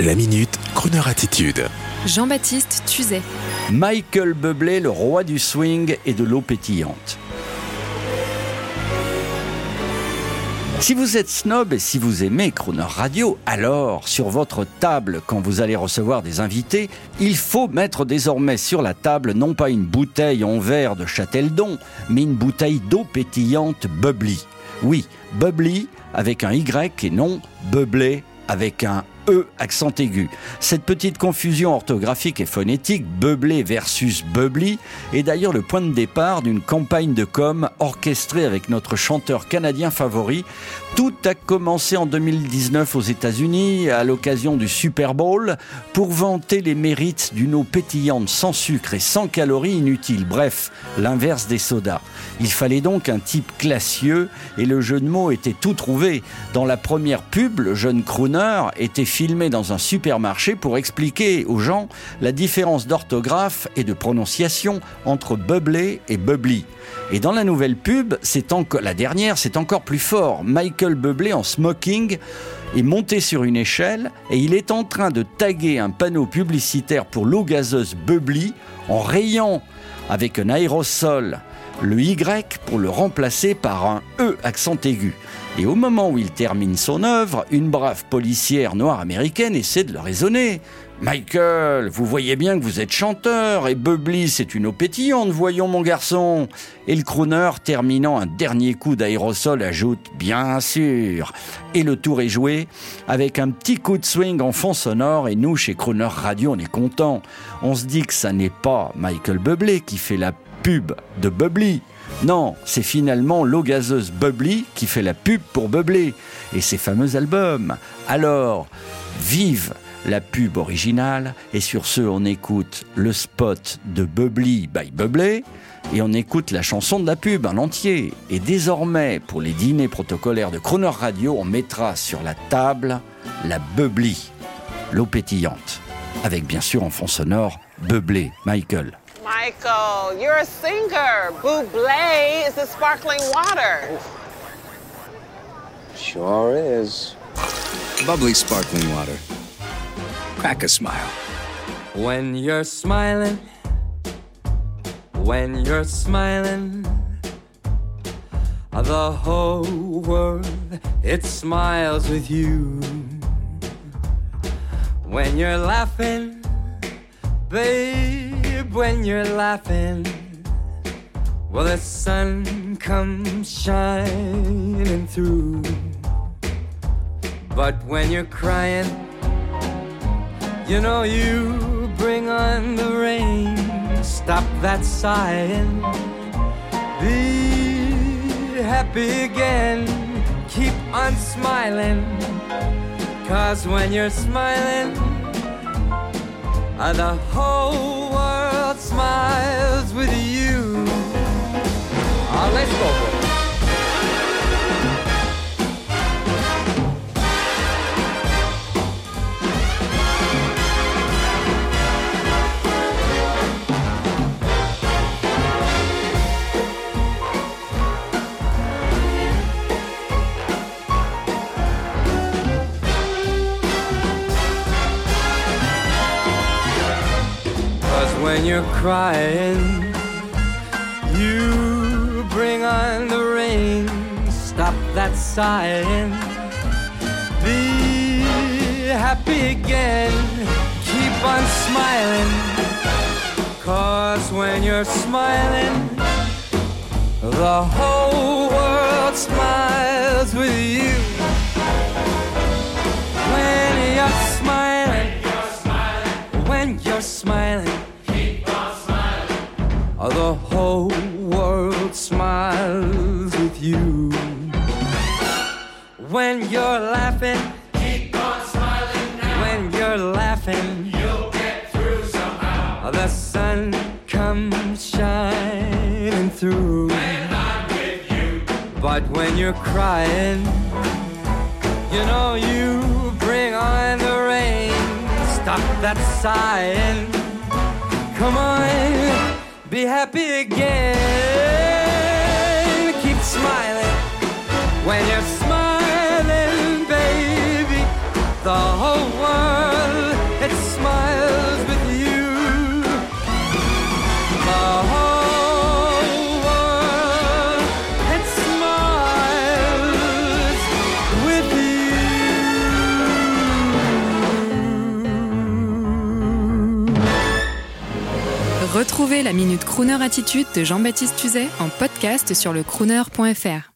La minute, Kroneur attitude. Jean-Baptiste Tuzet. Michael Bublé, le roi du swing et de l'eau pétillante. Si vous êtes snob et si vous aimez Crooner Radio, alors sur votre table, quand vous allez recevoir des invités, il faut mettre désormais sur la table non pas une bouteille en verre de Châteldon, mais une bouteille d'eau pétillante bubbly. Oui, bubbly avec un Y et non Bublé avec un E accent aigu. Cette petite confusion orthographique et phonétique, Beublé versus Bubbly, est d'ailleurs le point de départ d'une campagne de com orchestrée avec notre chanteur canadien favori. Tout a commencé en 2019 aux États-Unis à l'occasion du Super Bowl pour vanter les mérites d'une eau pétillante sans sucre et sans calories inutiles. Bref, l'inverse des sodas. Il fallait donc un type classieux et le jeu de mots était tout trouvé. Dans la première pub, le jeune crooner était filmé dans un supermarché pour expliquer aux gens la différence d'orthographe et de prononciation entre bubbly et bubbly. Et dans la nouvelle pub, c'est la dernière, c'est encore plus fort. Michael Bublé en smoking est monté sur une échelle et il est en train de taguer un panneau publicitaire pour l'eau gazeuse Bubbly en rayant avec un aérosol le Y pour le remplacer par un E accent aigu. Et au moment où il termine son œuvre, une brave policière noire américaine essaie de le raisonner. Michael, vous voyez bien que vous êtes chanteur et Bubbly, c'est une eau pétillante, voyons mon garçon. Et le crooner, terminant un dernier coup d'aérosol, ajoute Bien sûr. Et le tour est joué avec un petit coup de swing en fond sonore et nous, chez Crooner Radio, on est content. On se dit que ça n'est pas Michael Bublé qui fait la pub de Bubbly. Non, c'est finalement l'eau gazeuse Bubbly qui fait la pub pour Bublé et ses fameux albums. Alors, vive la pub originale et sur ce on écoute le spot de Bubbly by Bublé et on écoute la chanson de la pub en entier. Et désormais, pour les dîners protocolaires de Croner Radio, on mettra sur la table la Bubbly, l'eau pétillante, avec bien sûr en fond sonore Bublé, Michael. Michael, you're a singer. Buble is the sparkling water. Sure is. Bubbly sparkling water. Crack a smile. When you're smiling, when you're smiling, the whole world it smiles with you. When you're laughing, babe, when you're laughing, well, the sun comes shining through. But when you're crying, you know you bring on the rain. Stop that sighing. Be happy again. Keep on smiling. Cause when you're smiling, uh, the whole world smiles with you. When you're crying, you bring on the rain. Stop that sighing. Be happy again. Keep on smiling. Cause when you're smiling, the whole world smiles with you. Smiles with you. When you're laughing, keep on smiling now. When you're laughing, you'll get through somehow. The sun comes shining through. When I'm with you. But when you're crying, you know you bring on the rain. Stop that sighing. Come on, be happy again. When you're smiling, baby, the whole world, it smiles with you. The whole world, it smiles with you. Retrouvez la Minute Crooner Attitude de Jean-Baptiste Tuzet en podcast sur le crooner.fr.